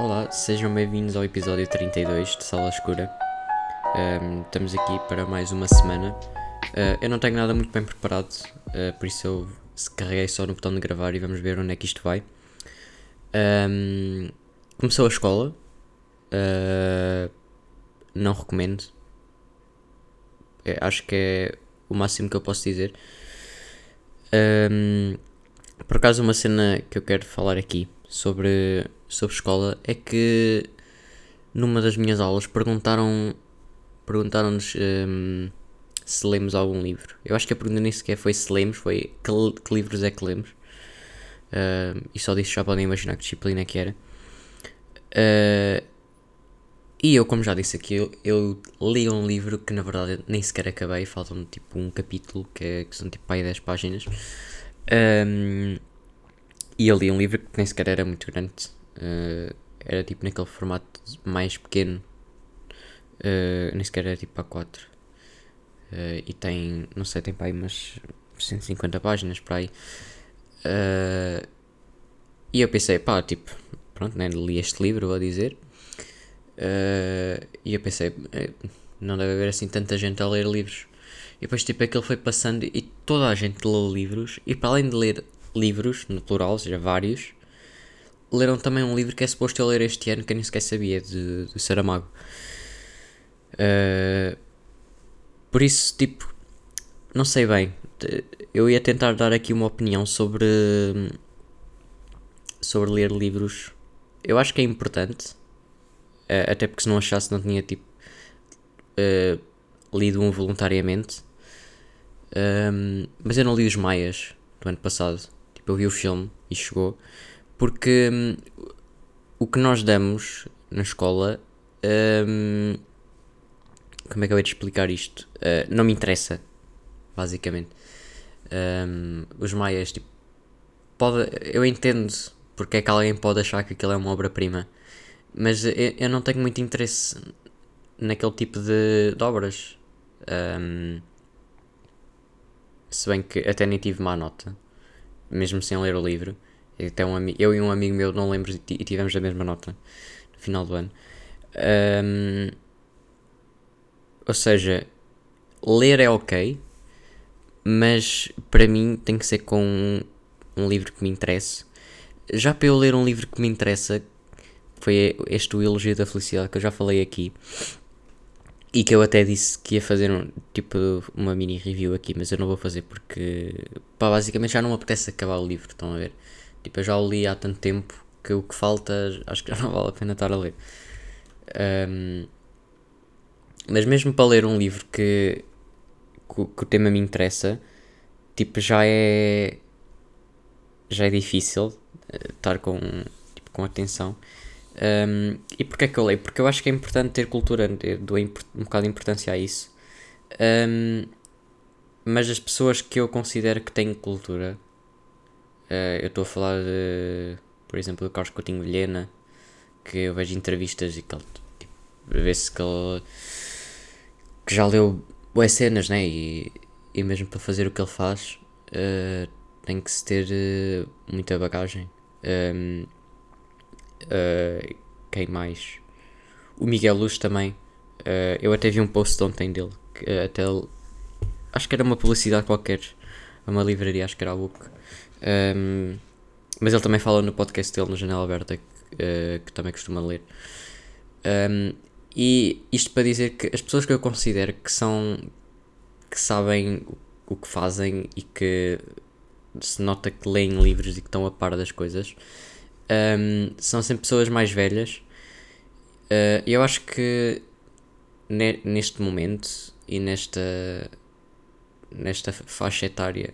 Olá, sejam bem-vindos ao episódio 32 de Sala Escura. Um, estamos aqui para mais uma semana. Uh, eu não tenho nada muito bem preparado, uh, por isso eu carreguei só no botão de gravar e vamos ver onde é que isto vai. Um, começou a escola. Uh, não recomendo. É, acho que é o máximo que eu posso dizer. Um, por acaso, uma cena que eu quero falar aqui sobre, sobre escola é que numa das minhas aulas perguntaram perguntaram-nos um, se lemos algum livro. Eu acho que a pergunta nem sequer foi se lemos, foi que, que livros é que lemos. Uh, e só disso já podem imaginar que disciplina é que era. Uh, e eu, como já disse aqui, eu, eu, li um livro que na verdade nem sequer acabei, faltam tipo um capítulo que, é, que são tipo aí 10 páginas. Um, e eu li um livro que nem sequer era muito grande, uh, era tipo naquele formato mais pequeno, uh, nem sequer era tipo A4. Uh, e tem, não sei, tem para aí umas 150 páginas para aí. Uh, e eu pensei, pá, tipo, pronto, né, li este livro, vou dizer. Uh, e eu pensei, não deve haver assim tanta gente a ler livros. E depois, tipo, aquilo foi passando e toda a gente leu livros. E para além de ler livros, no plural, ou seja, vários, leram também um livro que é suposto eu ler este ano, que eu nem sequer sabia, de, de Saramago. Uh, por isso, tipo, não sei bem. Eu ia tentar dar aqui uma opinião sobre. sobre ler livros. Eu acho que é importante. Uh, até porque se não achasse, não tinha tipo. Uh, lido um voluntariamente. Um, mas eu não li os Maias do ano passado. Tipo, eu vi o filme e chegou. Porque um, o que nós damos na escola. Um, como é que eu ia te explicar isto? Uh, não me interessa, basicamente. Um, os Maias, tipo, pode, eu entendo porque é que alguém pode achar que aquilo é uma obra-prima, mas eu, eu, não tenho muito interesse naquele tipo de, de obras. Um, se bem que até nem tive má nota, mesmo sem ler o livro. Até um, eu e um amigo meu não lembro e tivemos a mesma nota no final do ano. Um, ou seja, ler é ok, mas para mim tem que ser com um, um livro que me interesse. Já para eu ler um livro que me interessa, foi este o Elogio da Felicidade que eu já falei aqui. E que eu até disse que ia fazer um, tipo uma mini review aqui, mas eu não vou fazer porque pá, basicamente já não me apetece acabar o livro, estão a ver? Tipo, eu já o li há tanto tempo que o que falta acho que já não vale a pena estar a ler. Um, mas mesmo para ler um livro que, que, que, o tema me interessa, tipo, já é. já é difícil eh, estar com, tipo, com atenção. Um, e porquê é que eu leio? Porque eu acho que é importante ter cultura, dou um bocado de importância a isso. Um, mas as pessoas que eu considero que têm cultura, eu estou a falar de, por exemplo, do Carlos Coutinho Vilhena, que eu vejo entrevistas e que ele, tipo, vê-se que ele que já leu boas cenas, né? E, e mesmo para fazer o que ele faz, uh, tem que se ter uh, muita bagagem. Um, uh, quem mais? O Miguel Luz também. eu até vi um post ontem dele, que, até ele, acho que era uma publicidade qualquer, uma livraria, acho que era a book. Um, mas ele também fala no podcast dele, no Janela Aberta, que, que também costuma ler. Um, e isto para dizer que as pessoas que eu considero que são. que sabem o que fazem e que se nota que leem livros e que estão a par das coisas um, são sempre pessoas mais velhas. Uh, eu acho que ne neste momento e nesta, nesta faixa etária,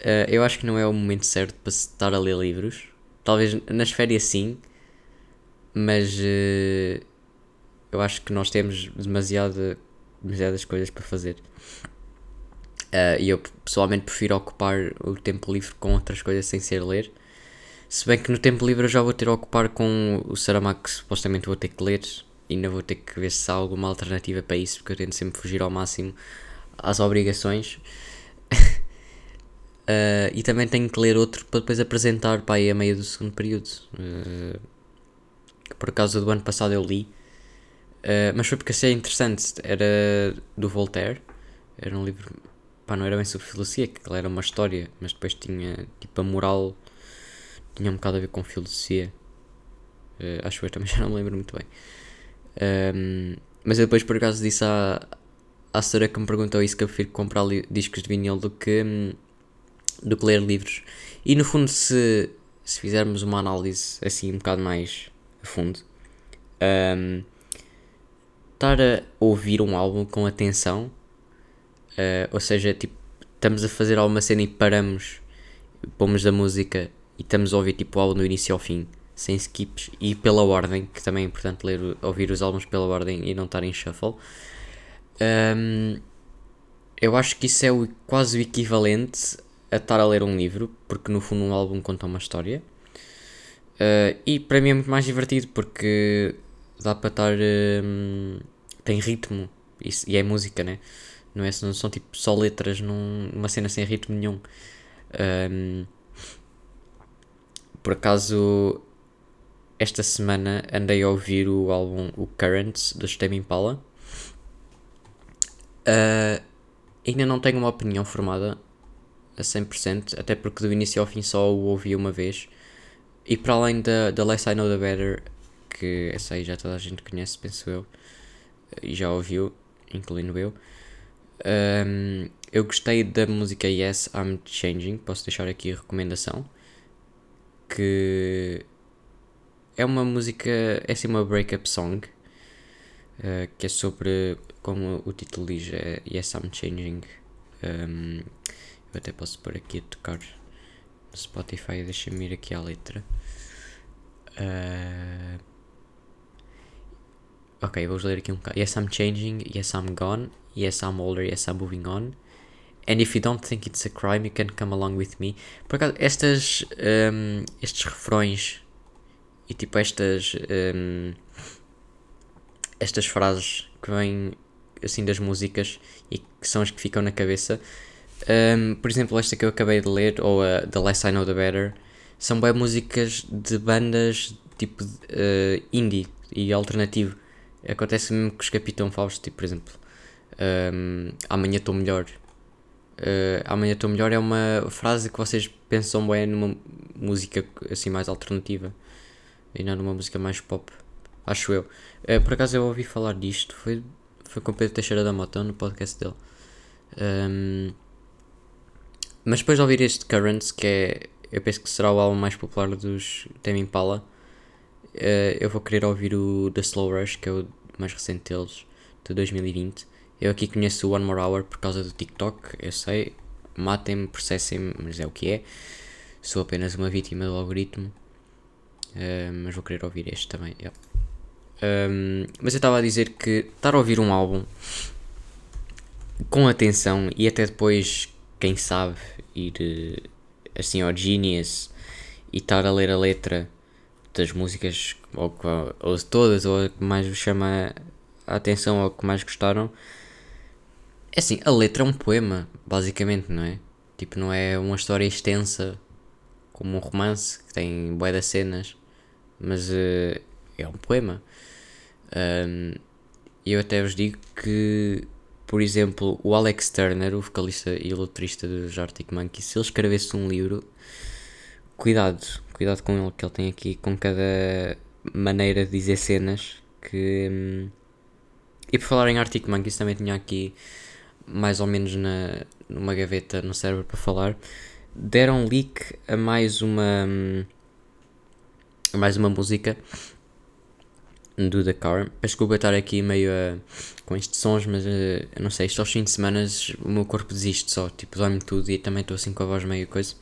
uh, eu acho que não é o momento certo para estar a ler livros. Talvez nas férias sim, mas uh, eu acho que nós temos demasiada, demasiadas coisas para fazer. Uh, e eu pessoalmente prefiro ocupar o tempo livre com outras coisas sem ser ler. Se bem que no tempo livre eu já vou ter a ocupar com o Saramago que supostamente vou ter que ler. E ainda vou ter que ver se há alguma alternativa para isso, porque eu tento sempre fugir ao máximo às obrigações. Uh, e também tenho que ler outro para depois apresentar para aí a meio do segundo período. Uh, por acaso do ano passado eu li, uh, mas foi porque achei interessante. Era do Voltaire, era um livro, pá, não era bem sobre filosofia, que era uma história, mas depois tinha, tipo, a moral tinha um bocado a ver com filosofia. Uh, acho que eu também já não me lembro muito bem. Um, mas eu depois por acaso disse à, à senhora que me perguntou isso que eu prefiro comprar discos de vinil do que, hum, do que ler livros. E no fundo se, se fizermos uma análise assim um bocado mais a fundo, um, estar a ouvir um álbum com atenção, uh, ou seja, tipo, estamos a fazer alguma cena e paramos, pomos a música e estamos a ouvir tipo o álbum do início ao fim, sem skips e pela ordem, que também é importante ler, ouvir os álbuns pela ordem e não estar em shuffle. Um, eu acho que isso é o, quase o equivalente a estar a ler um livro, porque no fundo um álbum conta uma história. Uh, e para mim é muito mais divertido porque dá para estar. Um, tem ritmo e, e, é música, né? Não, é, não são tipo só letras numa cena sem ritmo nenhum. Um, por acaso, esta semana andei a ouvir o álbum o Currents do Tame Impala. Uh, ainda não tenho uma opinião formada a 100%, até porque do início ao fim só o ouvi uma vez. E para além da, da Less I Know The Better, que essa aí já toda a gente conhece, penso eu, e já ouviu, incluindo eu. Um, eu gostei da música Yes, I'm Changing, posso deixar aqui a recomendação que é uma música, é assim uma breakup song, uh, que é sobre, como o título diz, é Yes I'm Changing. Um, eu até posso pôr aqui a tocar no Spotify, deixa-me ir aqui à letra. Uh, ok, vou ler aqui um bocado. Yes I'm changing, yes I'm gone, yes I'm older, yes I'm moving on. And if you don't think it's a crime, you can come along with me. Por acaso, estas, um, estes refrões e tipo estas, um, estas frases que vêm assim das músicas e que são as que ficam na cabeça. Um, por exemplo, esta que eu acabei de ler, ou a The Less I Know The Better, são bem músicas de bandas tipo uh, indie e alternativo. Acontece mesmo com os Capitão Fausto, tipo, por exemplo, um, Amanhã Estou Melhor uh, Amanhã Estou Melhor é uma frase que vocês pensam bem numa música assim mais alternativa e não numa música mais pop, acho eu. Uh, por acaso eu ouvi falar disto, foi, foi com Pedro Teixeira da Motão no podcast dele. Um, mas depois de ouvir este Currents, que é, eu penso que será o álbum mais popular dos Tame Impala, uh, eu vou querer ouvir o The Slow Rush, que é o mais recente deles, de 2020. Eu aqui conheço o One More Hour por causa do TikTok, eu sei. Matem-me, processem-me, mas é o que é. Sou apenas uma vítima do algoritmo. Uh, mas vou querer ouvir este também. Yeah. Um, mas eu estava a dizer que estar a ouvir um álbum com atenção e até depois, quem sabe, ir eh, assim ao Genius e estar a ler a letra das músicas, ou, ou todas, ou a que mais vos chama a atenção, ou que mais gostaram, é assim, a letra é um poema, basicamente, não é? Tipo, não é uma história extensa como um romance que tem bué das cenas, mas uh, é um poema. Um, eu até vos digo que, por exemplo, o Alex Turner, o vocalista e letrista dos Arctic Monkeys, se ele escrevesse um livro, cuidado, cuidado com ele, que ele tem aqui com cada maneira de dizer cenas que. Um, e por falar em Arctic Monkeys, também tinha aqui mais ou menos na, numa gaveta no server para falar, deram leak a mais uma a mais uma música do The Car. Desculpa estar aqui meio uh, com estes sons, mas uh, não sei, estes aos fins de semana o meu corpo desiste só, tipo, dói-me tudo e também estou assim com a voz meio coisa.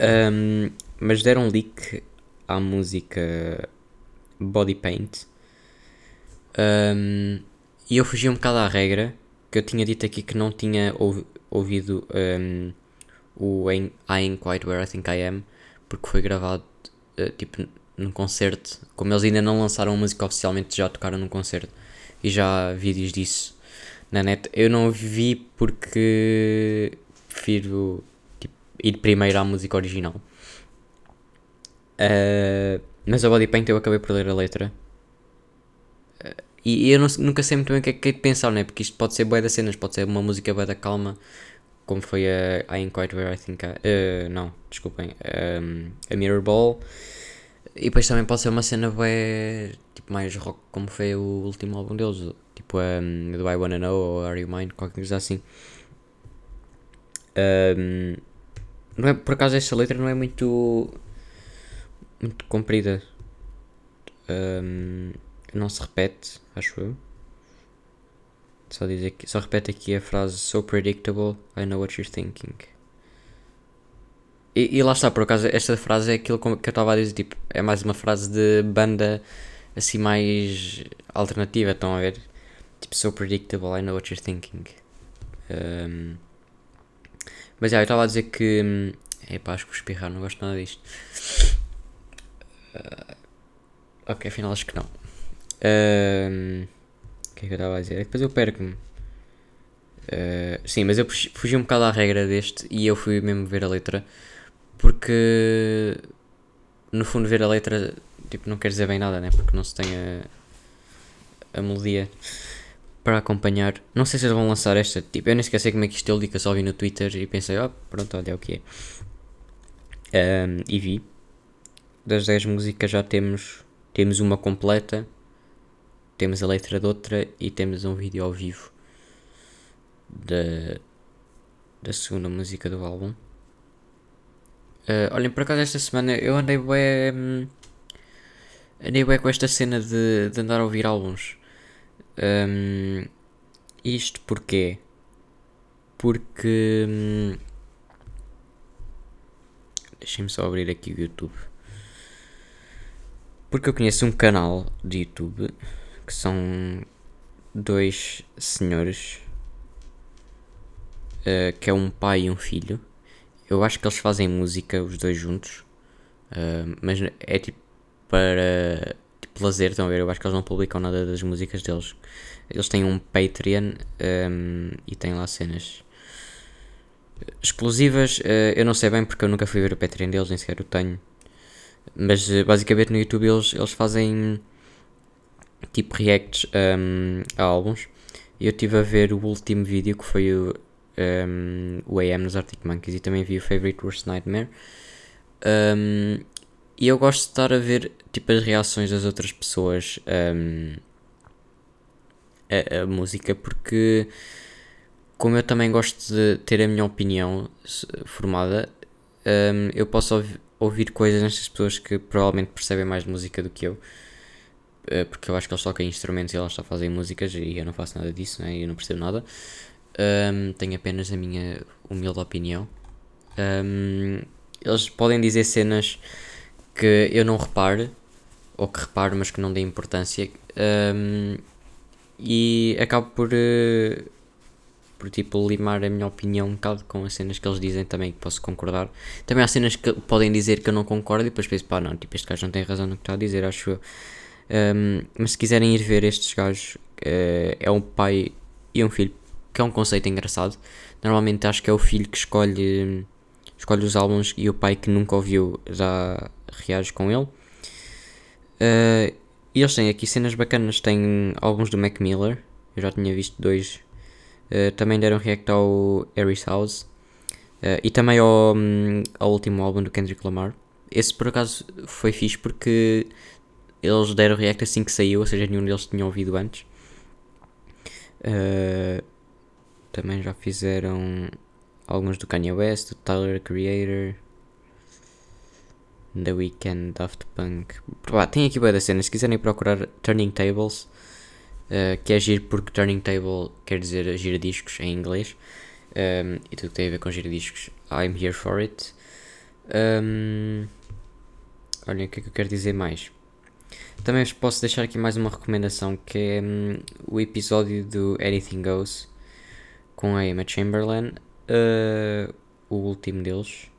Um, mas deram leak à música Body Paint. Um, e eu fugi um bocado à regra, que eu tinha dito aqui que não tinha ouvido um, o I Ain't Quite Where I Think I Am, porque foi gravado uh, tipo num concerto. Como eles ainda não lançaram a música oficialmente, já tocaram num concerto. E já há vídeos disso na net. Eu não vi porque prefiro tipo, ir primeiro à música original. Uh, mas a Body Paint eu acabei por ler a letra. Uh, e, e eu não, nunca sei muito bem o que é que é de pensar, né? Porque isto pode ser boa das cenas, pode ser uma música boa da calma, como foi a I Ain't Quite Where I Think I... Uh, não, desculpem. Um, a Mirror Ball. E depois também pode ser uma cena bué, tipo mais rock, como foi o último álbum deles. Tipo um, do I Wanna Know ou Are You Mine, qualquer coisa assim. Um, não é, por acaso esta letra não é muito muito comprida. Um, não se repete, acho eu. Só, diz aqui, só repete aqui a frase So predictable, I know what you're thinking. E, e lá está, por acaso, esta frase é aquilo que eu estava a dizer, tipo, é mais uma frase de banda assim mais alternativa, estão a ver? Tipo, so predictable, I know what you're thinking. Um, mas já, eu estava a dizer que. Epá, acho que vou espirrar, não gosto nada disto. Uh, ok, afinal acho que não. Uh, o que é que eu estava a dizer? É depois eu perco-me. Uh, sim, mas eu fugi um bocado à regra deste e eu fui mesmo ver a letra. Porque. No fundo, ver a letra tipo, não quer dizer bem nada, né? Porque não se tem a, a melodia para acompanhar. Não sei se eles vão lançar esta. Tipo, eu nem esqueci como é que isto li que eu só vi no Twitter e pensei, oh, pronto, olha é o que é. Um, e vi. Das 10 músicas já temos, temos uma completa, temos a letra de outra e temos um vídeo ao vivo da, da segunda música do álbum. Uh, olhem, por acaso esta semana eu andei bem. Hum, andei bem com esta cena de, de andar a ouvir álbuns. Um, isto porquê? Porque. Hum, Deixem-me só abrir aqui o YouTube. Porque eu conheço um canal de YouTube que são dois senhores uh, que é um pai e um filho. Eu acho que eles fazem música os dois juntos, uh, mas é tipo para tipo, lazer, estão a ver? Eu acho que eles não publicam nada das músicas deles. Eles têm um Patreon um, e têm lá cenas exclusivas. Uh, eu não sei bem porque eu nunca fui ver o Patreon deles, nem sequer o tenho. Mas basicamente no YouTube eles, eles fazem tipo reacts um, a álbuns. Eu estive a ver o último vídeo que foi o, um, o AM nos Arctic Monkeys e também vi o Favorite Worst Nightmare. Um, e eu gosto de estar a ver tipo as reações das outras pessoas um, a, a, música porque como eu também gosto de ter a minha opinião formada, eu posso ouvir, ouvir coisas nestas pessoas que provavelmente percebem mais música do que eu. Uh, porque eu acho que eles tocam instrumentos e elas só fazem músicas e eu não faço nada disso, né? eu não percebo nada. Um, tenho apenas a minha humilde opinião. Um, eles podem dizer cenas que eu não repare, ou que reparo, mas que não dê importância, um, e acabo por, uh, por tipo limar a minha opinião um bocado com as cenas que eles dizem também, que posso concordar. Também há cenas que podem dizer que eu não concordo e depois penso, pá, não, tipo, este gajo não tem razão no que está a dizer, acho eu. Mas se quiserem ir ver estes gajos, uh, é um pai e um filho, que é um conceito engraçado. Normalmente acho que é o filho que escolhe, escolhe os álbuns e o pai que nunca ouviu já reage com ele. Uh, e eles têm aqui cenas bacanas, têm álbuns do Mac Miller, eu já tinha visto dois. Uh, também deram react ao Harry's House uh, e também ao, um, ao último álbum do Kendrick Lamar. Esse por acaso foi fixe porque eles deram react assim que saiu, ou seja, nenhum deles tinha ouvido antes. Também já fizeram alguns do Kanye West, do Tyler Creator, The Weeknd, Daft Punk. Pá, tem aqui boas cenas. Se quiserem procurar Turning Tables, uh, que é giro porque Turning Table quer dizer giradiscos em inglês. Um, ehm, e tudo que tem a ver com giradiscos, I'm here for it. Um, ehm, olhem, o que é que eu quero dizer mais? Também vos posso deixar aqui mais uma recomendação que é um, o episódio do Anything Goes com a Emma Chamberlain, uh, o último deles.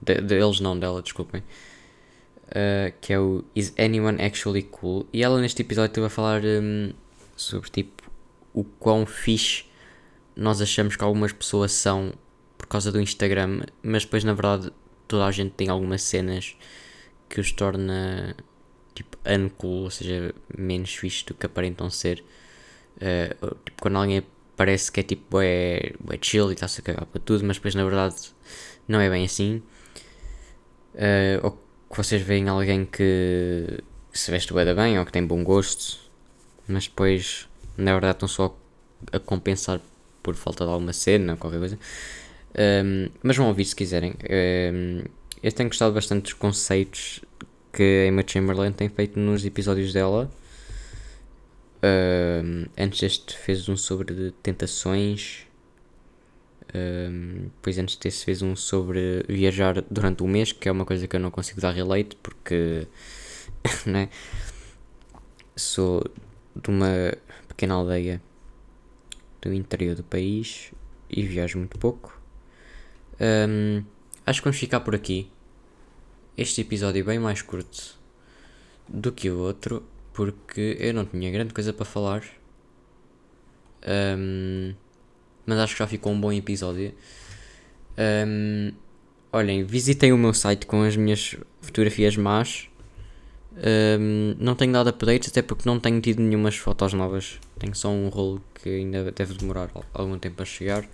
De, deles não, dela, desculpem uh, que é o Is Anyone Actually Cool? E ela neste episódio esteve a falar um, sobre tipo o quão fixe nós achamos que algumas pessoas são por causa do Instagram, mas depois na verdade toda a gente tem algumas cenas que os torna tipo uncool, ou seja, menos fixe do que aparentam ser. Uh, tipo, quando alguém parece que é tipo é, é chill e está-se a cagar para tudo, mas depois na verdade não é bem assim. Uh, ou que vocês veem alguém que, se veste bem ou que tem bom gosto, mas depois na verdade estão só a compensar por falta de alguma cena ou qualquer coisa. Um, mas vão ouvir se quiserem. Um, eu tenho gostado bastante dos conceitos que a Emma Chamberlain tem feito nos episódios dela. Um, antes deste fez um sobre tentações. Um, depois antes desse fez um sobre viajar durante o mês, que é uma coisa que eu não consigo dar relate porque né? sou de uma pequena aldeia do interior do país e viajo muito pouco. Um, acho que vamos ficar por aqui. Este episódio é bem mais curto do que o outro, porque eu não tinha grande coisa para falar. Um, mas acho que já ficou um bom episódio. Um, olhem, visitem o meu site com as minhas fotografias más. Um, não tenho dado updates, até porque não tenho tido nenhumas fotos novas. Tenho só um rolo que ainda deve demorar algum tempo a chegar.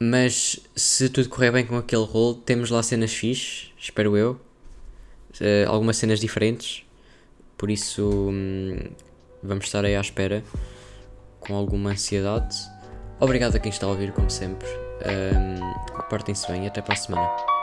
Mas se tudo correr bem com aquele rolo, temos lá cenas fixes, espero eu. Uh, algumas cenas diferentes. Por isso hum, vamos estar aí à espera com alguma ansiedade. Obrigado a quem está a ouvir, como sempre. Um, Portem-se bem e até para a semana.